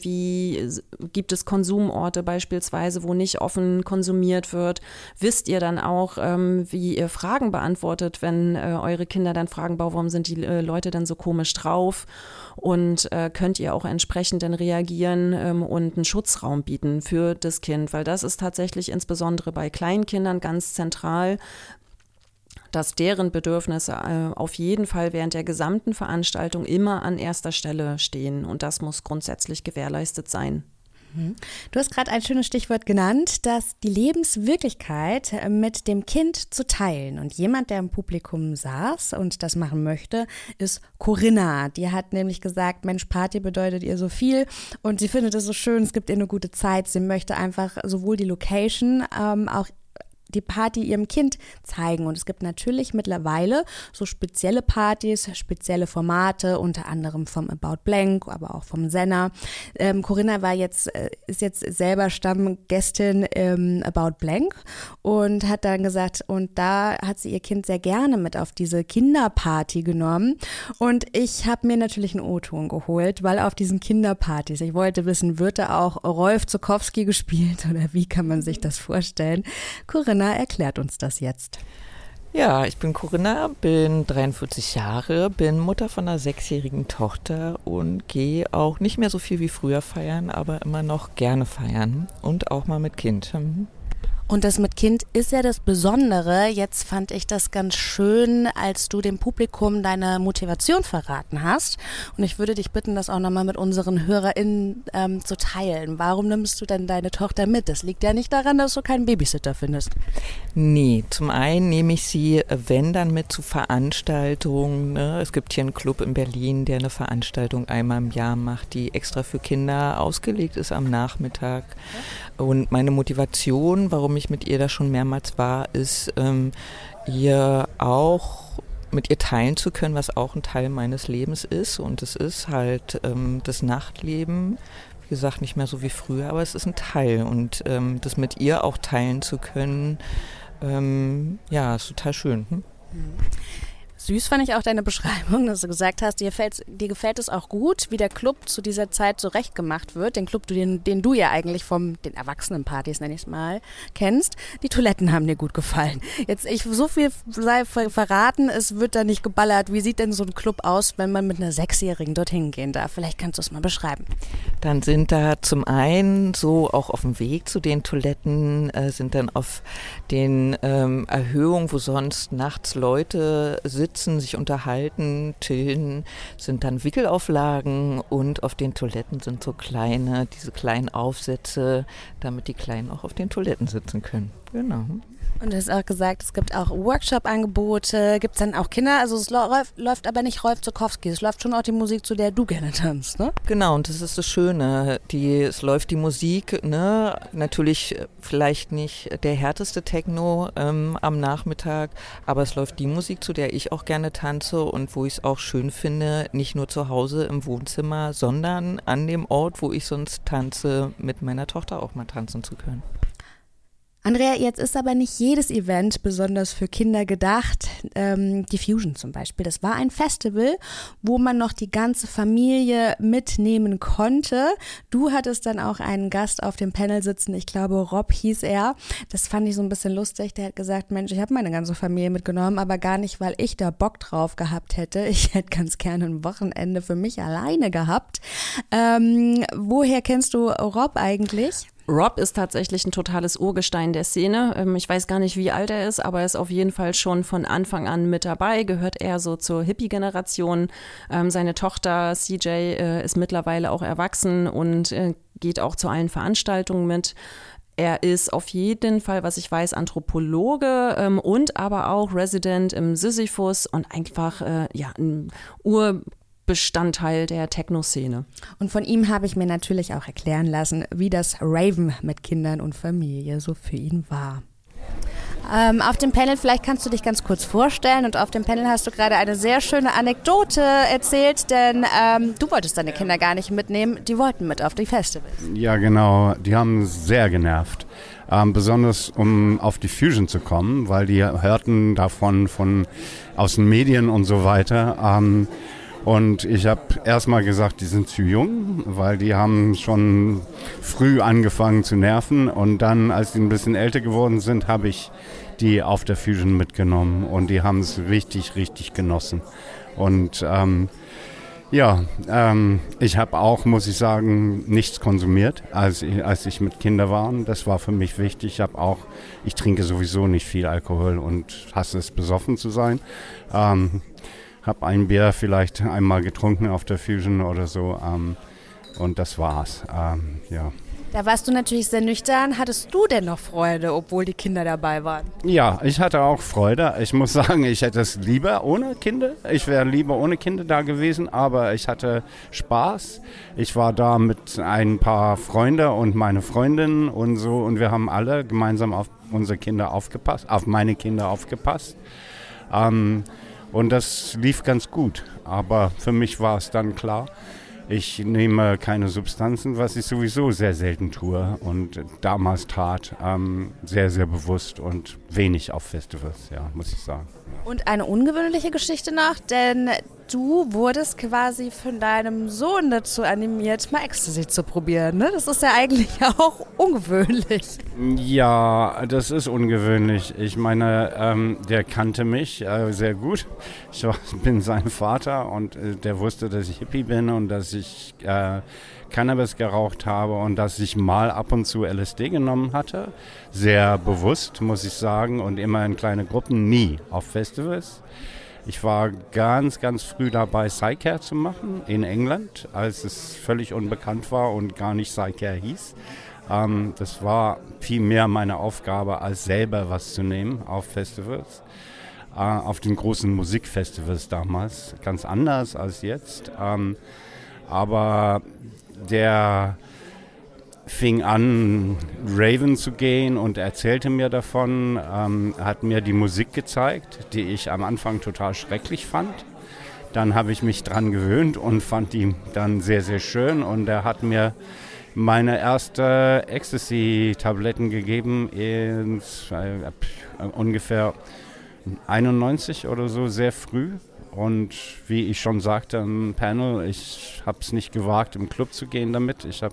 gibt es Konsumorte beispielsweise, wo nicht offen konsumiert wird? Wisst ihr dann auch, ähm, wie ihr Fragen beantwortet, wenn äh, eure Kinder dann fragen, warum sind die äh, Leute dann so komisch drauf? Und äh, könnt ihr auch entsprechend dann reagieren ähm, und einen Schutzraum bieten für das Kind? Weil das ist tatsächlich insbesondere bei Kleinkindern ganz zentral, dass deren Bedürfnisse äh, auf jeden Fall während der gesamten Veranstaltung immer an erster Stelle stehen. Und das muss grundsätzlich gewährleistet sein. Mhm. Du hast gerade ein schönes Stichwort genannt, dass die Lebenswirklichkeit äh, mit dem Kind zu teilen. Und jemand, der im Publikum saß und das machen möchte, ist Corinna. Die hat nämlich gesagt, Mensch, Party bedeutet ihr so viel und sie findet es so schön, es gibt ihr eine gute Zeit. Sie möchte einfach sowohl die Location, ähm, auch die Party ihrem Kind zeigen. Und es gibt natürlich mittlerweile so spezielle Partys, spezielle Formate, unter anderem vom About Blank, aber auch vom Senna. Ähm, Corinna war jetzt, äh, ist jetzt selber Stammgästin im About Blank und hat dann gesagt, und da hat sie ihr Kind sehr gerne mit auf diese Kinderparty genommen. Und ich habe mir natürlich einen O-Ton geholt, weil auf diesen Kinderpartys, ich wollte wissen, wird da auch Rolf Zukowski gespielt oder wie kann man sich das vorstellen? Corinna Corinna erklärt uns das jetzt. Ja, ich bin Corinna, bin 43 Jahre, bin Mutter von einer sechsjährigen Tochter und gehe auch nicht mehr so viel wie früher feiern, aber immer noch gerne feiern und auch mal mit Kind. Hm. Und das mit Kind ist ja das Besondere. Jetzt fand ich das ganz schön, als du dem Publikum deine Motivation verraten hast. Und ich würde dich bitten, das auch nochmal mit unseren HörerInnen ähm, zu teilen. Warum nimmst du denn deine Tochter mit? Das liegt ja nicht daran, dass du keinen Babysitter findest. Nee, zum einen nehme ich sie, wenn dann mit zu Veranstaltungen. Ne? Es gibt hier einen Club in Berlin, der eine Veranstaltung einmal im Jahr macht, die extra für Kinder ausgelegt ist am Nachmittag. Und meine Motivation, warum ich mit ihr da schon mehrmals war, ist, ähm, ihr auch mit ihr teilen zu können, was auch ein Teil meines Lebens ist. Und es ist halt ähm, das Nachtleben. Wie gesagt, nicht mehr so wie früher, aber es ist ein Teil. Und ähm, das mit ihr auch teilen zu können, ähm, ja, ist total schön. Hm? Süß fand ich auch deine Beschreibung, dass du gesagt hast, dir, dir gefällt es auch gut, wie der Club zu dieser Zeit zurechtgemacht wird. Den Club, den, den du ja eigentlich von den Erwachsenenpartys, nenne ich es mal, kennst. Die Toiletten haben dir gut gefallen. Jetzt, ich so viel sei verraten, es wird da nicht geballert. Wie sieht denn so ein Club aus, wenn man mit einer Sechsjährigen dorthin gehen darf? Vielleicht kannst du es mal beschreiben. Dann sind da zum einen so auch auf dem Weg zu den Toiletten, äh, sind dann auf den ähm, Erhöhungen, wo sonst nachts Leute sitzen, sich unterhalten, chillen, sind dann Wickelauflagen und auf den Toiletten sind so kleine, diese kleinen Aufsätze, damit die Kleinen auch auf den Toiletten sitzen können. Genau. Und du hast auch gesagt, es gibt auch Workshop-Angebote. Gibt es dann auch Kinder? Also es läuft, läuft aber nicht Rolf Zukowski. Es läuft schon auch die Musik, zu der du gerne tanzt, ne? Genau, und das ist das Schöne. Die, es läuft die Musik, ne? Natürlich vielleicht nicht der härteste Techno ähm, am Nachmittag, aber es läuft die Musik, zu der ich auch gerne tanze und wo ich es auch schön finde, nicht nur zu Hause im Wohnzimmer, sondern an dem Ort, wo ich sonst tanze, mit meiner Tochter auch mal tanzen zu können. Andrea, jetzt ist aber nicht jedes Event besonders für Kinder gedacht. Ähm, die Fusion zum Beispiel, das war ein Festival, wo man noch die ganze Familie mitnehmen konnte. Du hattest dann auch einen Gast auf dem Panel sitzen, ich glaube Rob hieß er. Das fand ich so ein bisschen lustig. Der hat gesagt, Mensch, ich habe meine ganze Familie mitgenommen, aber gar nicht, weil ich da Bock drauf gehabt hätte. Ich hätte ganz gerne ein Wochenende für mich alleine gehabt. Ähm, woher kennst du Rob eigentlich? Rob ist tatsächlich ein totales Urgestein der Szene. Ähm, ich weiß gar nicht, wie alt er ist, aber er ist auf jeden Fall schon von Anfang an mit dabei, gehört eher so zur Hippie-Generation. Ähm, seine Tochter CJ äh, ist mittlerweile auch erwachsen und äh, geht auch zu allen Veranstaltungen mit. Er ist auf jeden Fall, was ich weiß, Anthropologe ähm, und aber auch Resident im Sisyphus und einfach äh, ja, ein Ur Bestandteil der Techno-Szene. Und von ihm habe ich mir natürlich auch erklären lassen, wie das Raven mit Kindern und Familie so für ihn war. Ähm, auf dem Panel, vielleicht kannst du dich ganz kurz vorstellen. Und auf dem Panel hast du gerade eine sehr schöne Anekdote erzählt, denn ähm, du wolltest deine Kinder gar nicht mitnehmen. Die wollten mit auf die Festivals. Ja, genau. Die haben sehr genervt. Ähm, besonders um auf die Fusion zu kommen, weil die hörten davon von aus den Medien und so weiter. Und ich habe erstmal gesagt, die sind zu jung, weil die haben schon früh angefangen zu nerven. Und dann, als die ein bisschen älter geworden sind, habe ich die auf der Fusion mitgenommen. Und die haben es richtig, richtig genossen. Und ähm, ja, ähm, ich habe auch, muss ich sagen, nichts konsumiert, als ich, als ich mit Kindern war. Das war für mich wichtig. Ich habe auch, ich trinke sowieso nicht viel Alkohol und hasse es, besoffen zu sein. Ähm, habe ein Bier vielleicht einmal getrunken auf der Fusion oder so ähm, und das war's. Ähm, ja. Da warst du natürlich sehr nüchtern. Hattest du denn noch Freude, obwohl die Kinder dabei waren? Ja, ich hatte auch Freude. Ich muss sagen, ich hätte es lieber ohne Kinder. Ich wäre lieber ohne Kinder da gewesen, aber ich hatte Spaß. Ich war da mit ein paar Freunden und meine Freundin und so und wir haben alle gemeinsam auf unsere Kinder aufgepasst, auf meine Kinder aufgepasst. Ähm, und das lief ganz gut. Aber für mich war es dann klar, ich nehme keine Substanzen, was ich sowieso sehr selten tue und damals tat, ähm, sehr, sehr bewusst und wenig auf Festivals, ja, muss ich sagen. Und eine ungewöhnliche Geschichte noch, denn du wurdest quasi von deinem Sohn dazu animiert, mal Ecstasy zu probieren. Ne? Das ist ja eigentlich auch ungewöhnlich. Ja, das ist ungewöhnlich. Ich meine, ähm, der kannte mich äh, sehr gut. Ich war, bin sein Vater und äh, der wusste, dass ich Hippie bin und dass ich äh, Cannabis geraucht habe und dass ich mal ab und zu LSD genommen hatte. Sehr bewusst, muss ich sagen, und immer in kleine Gruppen, nie auf Festivals. Ich war ganz, ganz früh dabei, Psycare zu machen in England, als es völlig unbekannt war und gar nicht Psycare hieß. Ähm, das war viel mehr meine Aufgabe, als selber was zu nehmen auf Festivals. Äh, auf den großen Musikfestivals damals, ganz anders als jetzt. Ähm, aber der fing an, Raven zu gehen und erzählte mir davon, ähm, hat mir die Musik gezeigt, die ich am Anfang total schrecklich fand. Dann habe ich mich dran gewöhnt und fand die dann sehr, sehr schön und er hat mir meine erste Ecstasy-Tabletten gegeben, ins, äh, ungefähr 91 oder so, sehr früh. Und wie ich schon sagte im Panel, ich habe es nicht gewagt, im Club zu gehen damit. Ich hab,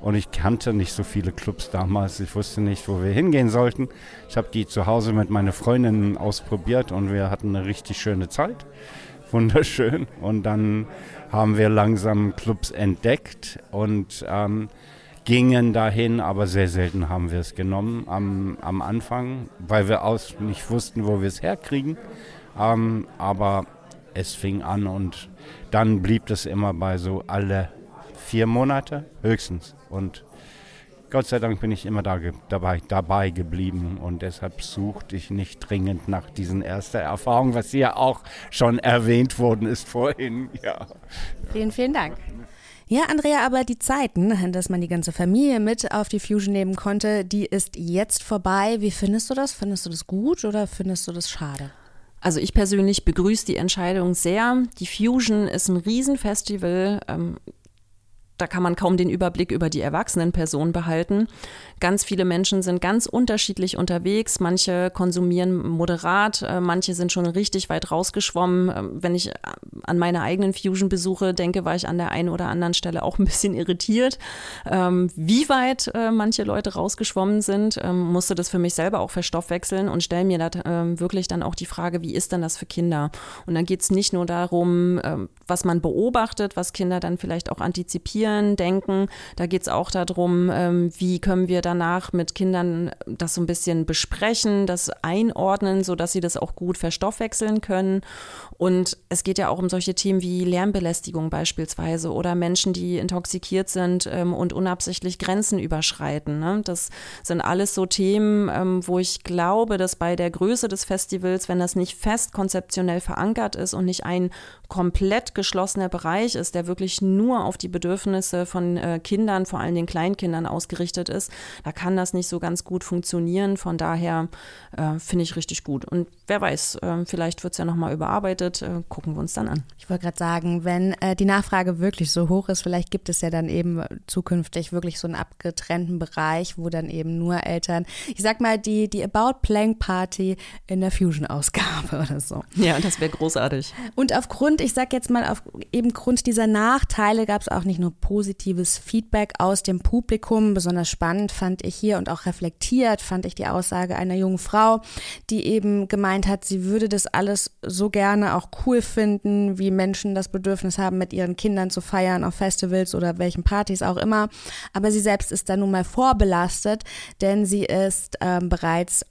und ich kannte nicht so viele Clubs damals. Ich wusste nicht, wo wir hingehen sollten. Ich habe die zu Hause mit meiner Freundin ausprobiert und wir hatten eine richtig schöne Zeit. Wunderschön. Und dann haben wir langsam Clubs entdeckt und ähm, gingen dahin, aber sehr selten haben wir es genommen am, am Anfang, weil wir aus nicht wussten, wo wir es herkriegen. Ähm, aber es fing an und dann blieb es immer bei so alle vier Monate höchstens. Und Gott sei Dank bin ich immer da, dabei, dabei geblieben und deshalb suchte ich nicht dringend nach diesen ersten Erfahrungen, was hier auch schon erwähnt worden ist vorhin. Ja. Vielen, vielen Dank. Ja, Andrea, aber die Zeiten, dass man die ganze Familie mit auf die Fusion nehmen konnte, die ist jetzt vorbei. Wie findest du das? Findest du das gut oder findest du das schade? Also ich persönlich begrüße die Entscheidung sehr. Die Fusion ist ein Riesenfestival. Ähm, da kann man kaum den Überblick über die erwachsenen Personen behalten. Ganz viele Menschen sind ganz unterschiedlich unterwegs. Manche konsumieren moderat, äh, manche sind schon richtig weit rausgeschwommen. Ähm, wenn ich äh, an meine eigenen Fusion-Besuche denke, war ich an der einen oder anderen Stelle auch ein bisschen irritiert. Ähm, wie weit äh, manche Leute rausgeschwommen sind, ähm, musste das für mich selber auch verstoffwechseln und stelle mir da wirklich dann auch die Frage, wie ist denn das für Kinder? Und dann geht es nicht nur darum, was man beobachtet, was Kinder dann vielleicht auch antizipieren, Reflektieren, Denken. Da geht es auch darum, ähm, wie können wir danach mit Kindern das so ein bisschen besprechen, das einordnen, sodass sie das auch gut verstoffwechseln können. Und es geht ja auch um solche Themen wie Lärmbelästigung beispielsweise oder Menschen, die intoxikiert sind ähm, und unabsichtlich Grenzen überschreiten. Ne? Das sind alles so Themen, ähm, wo ich glaube, dass bei der Größe des Festivals, wenn das nicht fest konzeptionell verankert ist und nicht ein komplett geschlossener Bereich ist, der wirklich nur auf die Bedürfnisse von äh, Kindern, vor allem den Kleinkindern ausgerichtet ist, da kann das nicht so ganz gut funktionieren. Von daher äh, finde ich richtig gut. Und wer weiß, äh, vielleicht wird es ja nochmal überarbeitet. Äh, gucken wir uns dann an. Ich wollte gerade sagen, wenn äh, die Nachfrage wirklich so hoch ist, vielleicht gibt es ja dann eben zukünftig wirklich so einen abgetrennten Bereich, wo dann eben nur Eltern, ich sag mal, die, die About Plank Party in der Fusion-Ausgabe oder so. Ja, das wäre großartig. Und aufgrund und ich sage jetzt mal, auf eben Grund dieser Nachteile gab es auch nicht nur positives Feedback aus dem Publikum. Besonders spannend fand ich hier und auch reflektiert fand ich die Aussage einer jungen Frau, die eben gemeint hat, sie würde das alles so gerne auch cool finden, wie Menschen das Bedürfnis haben, mit ihren Kindern zu feiern auf Festivals oder welchen Partys auch immer. Aber sie selbst ist da nun mal vorbelastet, denn sie ist ähm, bereits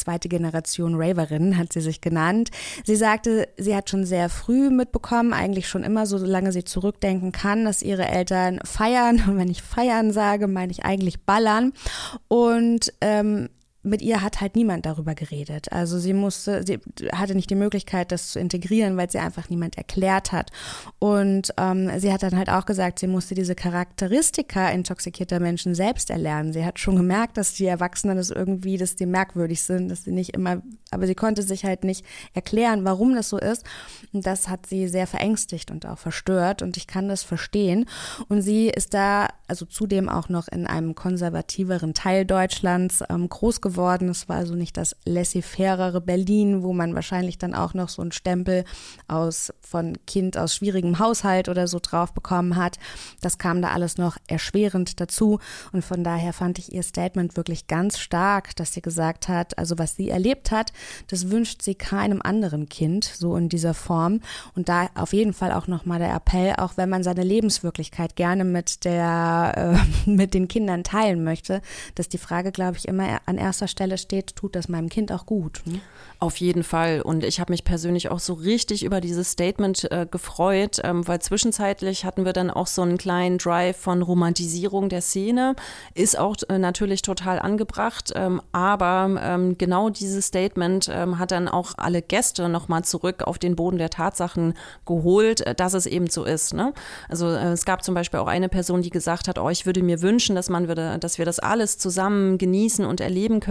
zweite Generation Raverin, hat sie sich genannt. Sie sagte, sie hat schon sehr früh mitbekommen, eigentlich schon immer, so solange sie zurückdenken kann, dass ihre Eltern feiern. Und wenn ich feiern sage, meine ich eigentlich ballern. Und ähm, mit ihr hat halt niemand darüber geredet. Also sie musste, sie hatte nicht die Möglichkeit, das zu integrieren, weil sie einfach niemand erklärt hat. Und ähm, sie hat dann halt auch gesagt, sie musste diese Charakteristika intoxikierter Menschen selbst erlernen. Sie hat schon gemerkt, dass die Erwachsenen das irgendwie, dass die merkwürdig sind, dass sie nicht immer, aber sie konnte sich halt nicht erklären, warum das so ist. Und das hat sie sehr verängstigt und auch verstört. Und ich kann das verstehen. Und sie ist da, also zudem auch noch in einem konservativeren Teil Deutschlands ähm, groß geworden geworden. Es war also nicht das laissez-fairere Berlin, wo man wahrscheinlich dann auch noch so einen Stempel aus von Kind aus schwierigem Haushalt oder so drauf bekommen hat. Das kam da alles noch erschwerend dazu und von daher fand ich ihr Statement wirklich ganz stark, dass sie gesagt hat, also was sie erlebt hat, das wünscht sie keinem anderen Kind so in dieser Form und da auf jeden Fall auch noch mal der Appell, auch wenn man seine Lebenswirklichkeit gerne mit der äh, mit den Kindern teilen möchte, dass die Frage, glaube ich, immer an erster Stelle steht, tut das meinem Kind auch gut. Hm? Auf jeden Fall. Und ich habe mich persönlich auch so richtig über dieses Statement äh, gefreut, ähm, weil zwischenzeitlich hatten wir dann auch so einen kleinen Drive von Romantisierung der Szene. Ist auch äh, natürlich total angebracht. Ähm, aber ähm, genau dieses Statement ähm, hat dann auch alle Gäste nochmal zurück auf den Boden der Tatsachen geholt, äh, dass es eben so ist. Ne? Also äh, es gab zum Beispiel auch eine Person, die gesagt hat, oh, ich würde mir wünschen, dass man würde, dass wir das alles zusammen genießen und erleben können.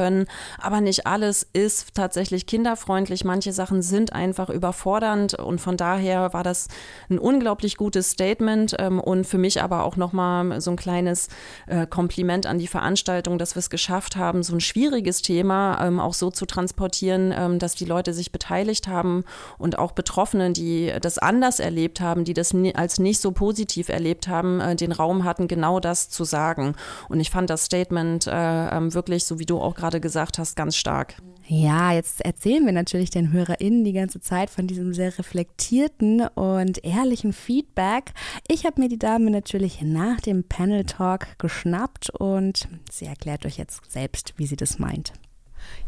Aber nicht alles ist tatsächlich Kinder kinderfreundlich, manche Sachen sind einfach überfordernd und von daher war das ein unglaublich gutes Statement ähm, und für mich aber auch nochmal so ein kleines äh, Kompliment an die Veranstaltung, dass wir es geschafft haben, so ein schwieriges Thema ähm, auch so zu transportieren, ähm, dass die Leute sich beteiligt haben und auch Betroffene, die das anders erlebt haben, die das als nicht so positiv erlebt haben, äh, den Raum hatten, genau das zu sagen. Und ich fand das Statement äh, ähm, wirklich, so wie du auch gerade gesagt hast, ganz stark. Ja, jetzt erzählen wir natürlich den HörerInnen die ganze Zeit von diesem sehr reflektierten und ehrlichen Feedback. Ich habe mir die Dame natürlich nach dem Panel Talk geschnappt und sie erklärt euch jetzt selbst, wie sie das meint.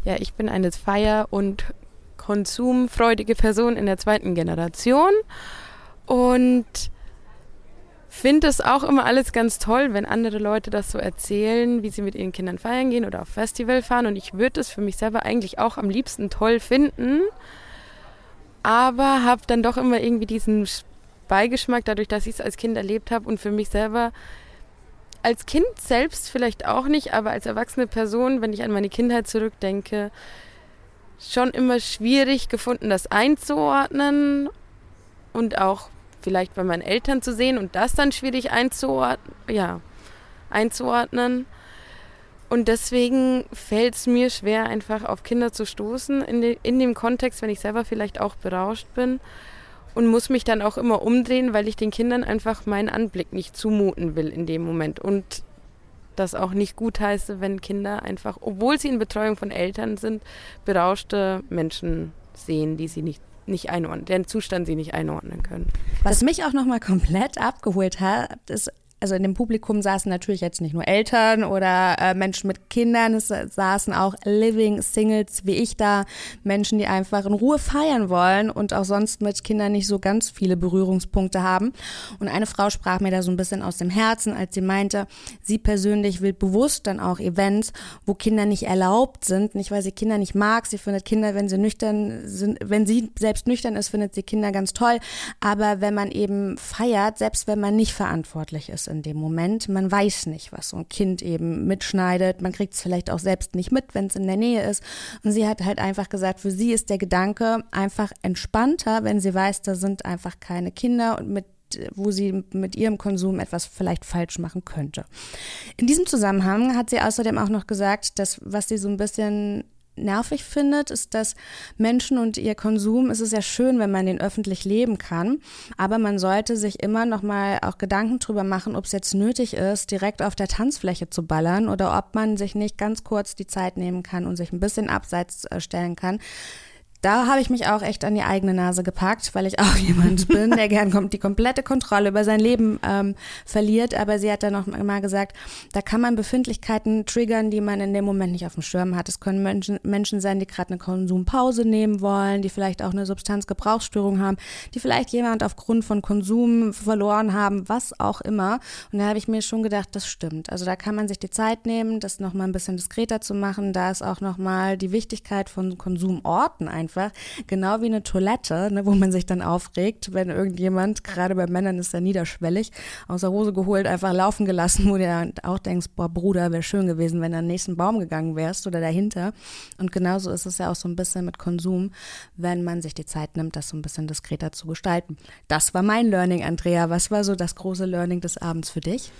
Ja, ich bin eine feier- und konsumfreudige Person in der zweiten Generation und finde es auch immer alles ganz toll, wenn andere Leute das so erzählen, wie sie mit ihren Kindern feiern gehen oder auf Festival fahren. Und ich würde es für mich selber eigentlich auch am liebsten toll finden, aber habe dann doch immer irgendwie diesen Beigeschmack, dadurch, dass ich es als Kind erlebt habe und für mich selber als Kind selbst vielleicht auch nicht, aber als erwachsene Person, wenn ich an meine Kindheit zurückdenke, schon immer schwierig gefunden, das einzuordnen und auch vielleicht bei meinen Eltern zu sehen und das dann schwierig einzuordnen. Ja, einzuordnen. Und deswegen fällt es mir schwer, einfach auf Kinder zu stoßen, in, de, in dem Kontext, wenn ich selber vielleicht auch berauscht bin. Und muss mich dann auch immer umdrehen, weil ich den Kindern einfach meinen Anblick nicht zumuten will in dem Moment. Und das auch nicht gut heiße, wenn Kinder einfach, obwohl sie in Betreuung von Eltern sind, berauschte Menschen sehen, die sie nicht nicht einordnen, deren Zustand sie nicht einordnen können. Was mich auch nochmal komplett abgeholt hat, ist also in dem Publikum saßen natürlich jetzt nicht nur Eltern oder äh, Menschen mit Kindern, es saßen auch Living Singles wie ich da, Menschen, die einfach in Ruhe feiern wollen und auch sonst mit Kindern nicht so ganz viele Berührungspunkte haben. Und eine Frau sprach mir da so ein bisschen aus dem Herzen, als sie meinte, sie persönlich will bewusst dann auch Events, wo Kinder nicht erlaubt sind, nicht weil sie Kinder nicht mag, sie findet Kinder, wenn sie nüchtern sind, wenn sie selbst nüchtern ist, findet sie Kinder ganz toll, aber wenn man eben feiert, selbst wenn man nicht verantwortlich ist in dem Moment. Man weiß nicht, was so ein Kind eben mitschneidet. Man kriegt es vielleicht auch selbst nicht mit, wenn es in der Nähe ist. Und sie hat halt einfach gesagt, für sie ist der Gedanke einfach entspannter, wenn sie weiß, da sind einfach keine Kinder und mit wo sie mit ihrem Konsum etwas vielleicht falsch machen könnte. In diesem Zusammenhang hat sie außerdem auch noch gesagt, dass was sie so ein bisschen nervig findet, ist, dass Menschen und ihr Konsum, es ist ja schön, wenn man den öffentlich leben kann, aber man sollte sich immer noch mal auch Gedanken drüber machen, ob es jetzt nötig ist, direkt auf der Tanzfläche zu ballern oder ob man sich nicht ganz kurz die Zeit nehmen kann und sich ein bisschen abseits äh, stellen kann da habe ich mich auch echt an die eigene Nase gepackt, weil ich auch jemand bin, der gern kommt, die komplette Kontrolle über sein Leben ähm, verliert. Aber sie hat dann noch mal gesagt, da kann man Befindlichkeiten triggern, die man in dem Moment nicht auf dem Schirm hat. Es können Menschen, Menschen sein, die gerade eine Konsumpause nehmen wollen, die vielleicht auch eine Substanzgebrauchsstörung haben, die vielleicht jemand aufgrund von Konsum verloren haben, was auch immer. Und da habe ich mir schon gedacht, das stimmt. Also da kann man sich die Zeit nehmen, das noch mal ein bisschen diskreter zu machen. Da ist auch noch mal die Wichtigkeit von Konsumorten einfach einfach, genau wie eine Toilette, ne, wo man sich dann aufregt, wenn irgendjemand, gerade bei Männern ist er niederschwellig, aus der Hose geholt, einfach laufen gelassen, wo du auch denkst, boah Bruder, wäre schön gewesen, wenn du an den nächsten Baum gegangen wärst oder dahinter. Und genauso ist es ja auch so ein bisschen mit Konsum, wenn man sich die Zeit nimmt, das so ein bisschen diskreter zu gestalten. Das war mein Learning, Andrea. Was war so das große Learning des Abends für dich?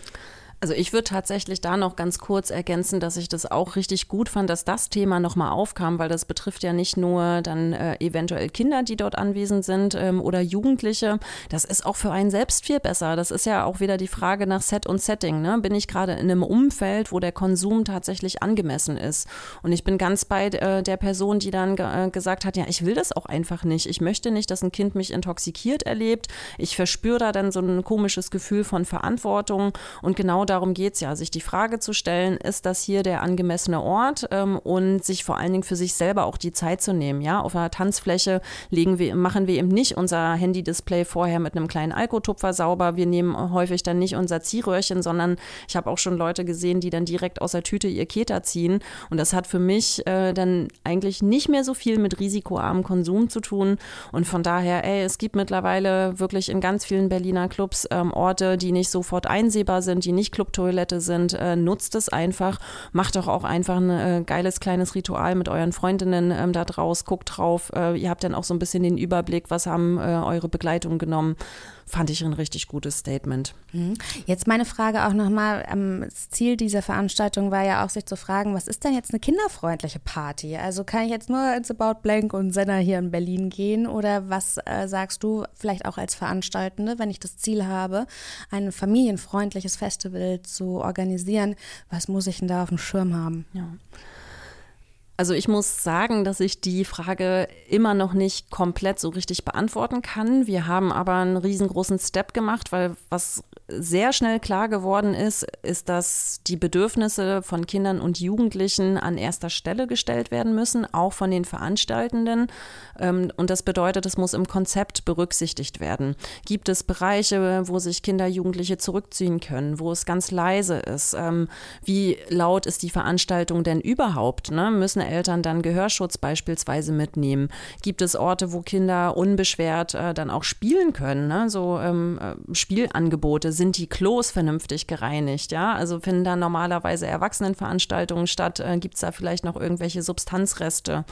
Also ich würde tatsächlich da noch ganz kurz ergänzen, dass ich das auch richtig gut fand, dass das Thema nochmal aufkam, weil das betrifft ja nicht nur dann äh, eventuell Kinder, die dort anwesend sind ähm, oder Jugendliche. Das ist auch für einen selbst viel besser. Das ist ja auch wieder die Frage nach Set und Setting. Ne? Bin ich gerade in einem Umfeld, wo der Konsum tatsächlich angemessen ist? Und ich bin ganz bei äh, der Person, die dann äh, gesagt hat, ja, ich will das auch einfach nicht. Ich möchte nicht, dass ein Kind mich intoxikiert erlebt. Ich verspüre da dann so ein komisches Gefühl von Verantwortung und genau darum geht es ja, sich die Frage zu stellen, ist das hier der angemessene Ort ähm, und sich vor allen Dingen für sich selber auch die Zeit zu nehmen. Ja, auf einer Tanzfläche legen wir, machen wir eben nicht unser Handy-Display vorher mit einem kleinen Alkotupfer sauber. Wir nehmen häufig dann nicht unser Ziehröhrchen, sondern ich habe auch schon Leute gesehen, die dann direkt aus der Tüte ihr Keter ziehen. Und das hat für mich äh, dann eigentlich nicht mehr so viel mit risikoarmem Konsum zu tun. Und von daher, ey, es gibt mittlerweile wirklich in ganz vielen Berliner Clubs ähm, Orte, die nicht sofort einsehbar sind, die nicht Clubtoilette sind, äh, nutzt es einfach. Macht doch auch einfach ein äh, geiles kleines Ritual mit euren Freundinnen ähm, da draus. Guckt drauf. Äh, ihr habt dann auch so ein bisschen den Überblick, was haben äh, eure Begleitung genommen fand ich ein richtig gutes Statement. Mhm. Jetzt meine Frage auch nochmal. Ähm, das Ziel dieser Veranstaltung war ja auch, sich zu fragen, was ist denn jetzt eine kinderfreundliche Party? Also kann ich jetzt nur ins About Blank und Senna hier in Berlin gehen oder was äh, sagst du vielleicht auch als Veranstaltende, wenn ich das Ziel habe, ein familienfreundliches Festival zu organisieren, was muss ich denn da auf dem Schirm haben? Ja. Also ich muss sagen, dass ich die Frage immer noch nicht komplett so richtig beantworten kann. Wir haben aber einen riesengroßen Step gemacht, weil was sehr schnell klar geworden ist, ist, dass die Bedürfnisse von Kindern und Jugendlichen an erster Stelle gestellt werden müssen, auch von den Veranstaltenden. Ähm, und das bedeutet, es muss im Konzept berücksichtigt werden. Gibt es Bereiche, wo sich Kinder, Jugendliche zurückziehen können, wo es ganz leise ist? Ähm, wie laut ist die Veranstaltung denn überhaupt? Ne? Müssen Eltern dann Gehörschutz beispielsweise mitnehmen? Gibt es Orte, wo Kinder unbeschwert äh, dann auch spielen können? Ne? So ähm, äh, Spielangebote sind die Klos vernünftig gereinigt? Ja, also finden da normalerweise Erwachsenenveranstaltungen statt? Äh, Gibt es da vielleicht noch irgendwelche Substanzreste?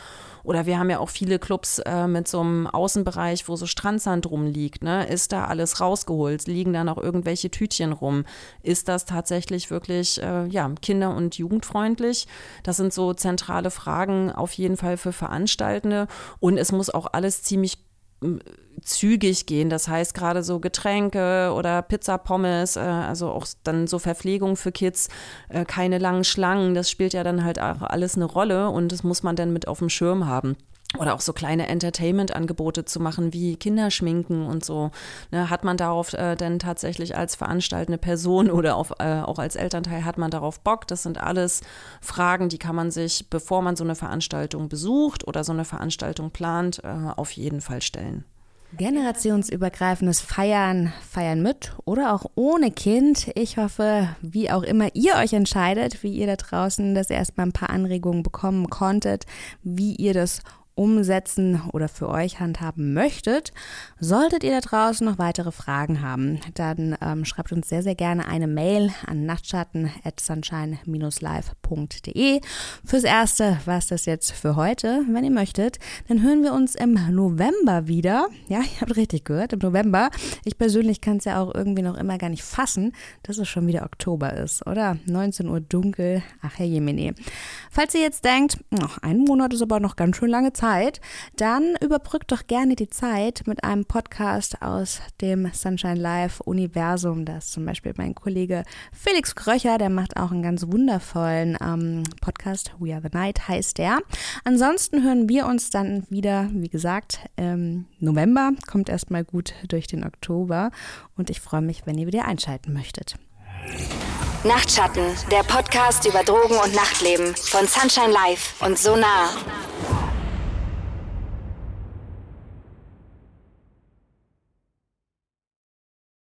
Oder wir haben ja auch viele Clubs äh, mit so einem Außenbereich, wo so Strandsand rumliegt. Ne? Ist da alles rausgeholt? Liegen da noch irgendwelche Tütchen rum? Ist das tatsächlich wirklich äh, ja, kinder- und jugendfreundlich? Das sind so zentrale Fragen auf jeden Fall für Veranstaltende. Und es muss auch alles ziemlich zügig gehen. Das heißt, gerade so Getränke oder Pizza, Pommes, äh, also auch dann so Verpflegung für Kids, äh, keine langen Schlangen, das spielt ja dann halt auch alles eine Rolle und das muss man dann mit auf dem Schirm haben oder auch so kleine Entertainment-Angebote zu machen, wie Kinderschminken und so. Ne, hat man darauf äh, denn tatsächlich als veranstaltende Person oder auf, äh, auch als Elternteil, hat man darauf Bock? Das sind alles Fragen, die kann man sich, bevor man so eine Veranstaltung besucht oder so eine Veranstaltung plant, äh, auf jeden Fall stellen. Generationsübergreifendes Feiern, Feiern mit oder auch ohne Kind. Ich hoffe, wie auch immer ihr euch entscheidet, wie ihr da draußen das erstmal ein paar Anregungen bekommen konntet, wie ihr das umsetzen oder für euch handhaben möchtet. Solltet ihr da draußen noch weitere Fragen haben, dann ähm, schreibt uns sehr, sehr gerne eine Mail an nachtschatten.sunshine-live.de. Fürs Erste war es das jetzt für heute. Wenn ihr möchtet, dann hören wir uns im November wieder. Ja, ihr habt richtig gehört, im November. Ich persönlich kann es ja auch irgendwie noch immer gar nicht fassen, dass es schon wieder Oktober ist, oder? 19 Uhr dunkel. Ach, Herr Jemine. Falls ihr jetzt denkt, ach, ein Monat ist aber noch ganz schön lange Zeit, Zeit, dann überbrückt doch gerne die Zeit mit einem Podcast aus dem Sunshine Live Universum. Da ist zum Beispiel mein Kollege Felix Kröcher, der macht auch einen ganz wundervollen ähm, Podcast. We Are the Night heißt der. Ansonsten hören wir uns dann wieder, wie gesagt, im November. Kommt erstmal gut durch den Oktober und ich freue mich, wenn ihr wieder einschalten möchtet. Nachtschatten, der Podcast über Drogen und Nachtleben von Sunshine Live und Sonar.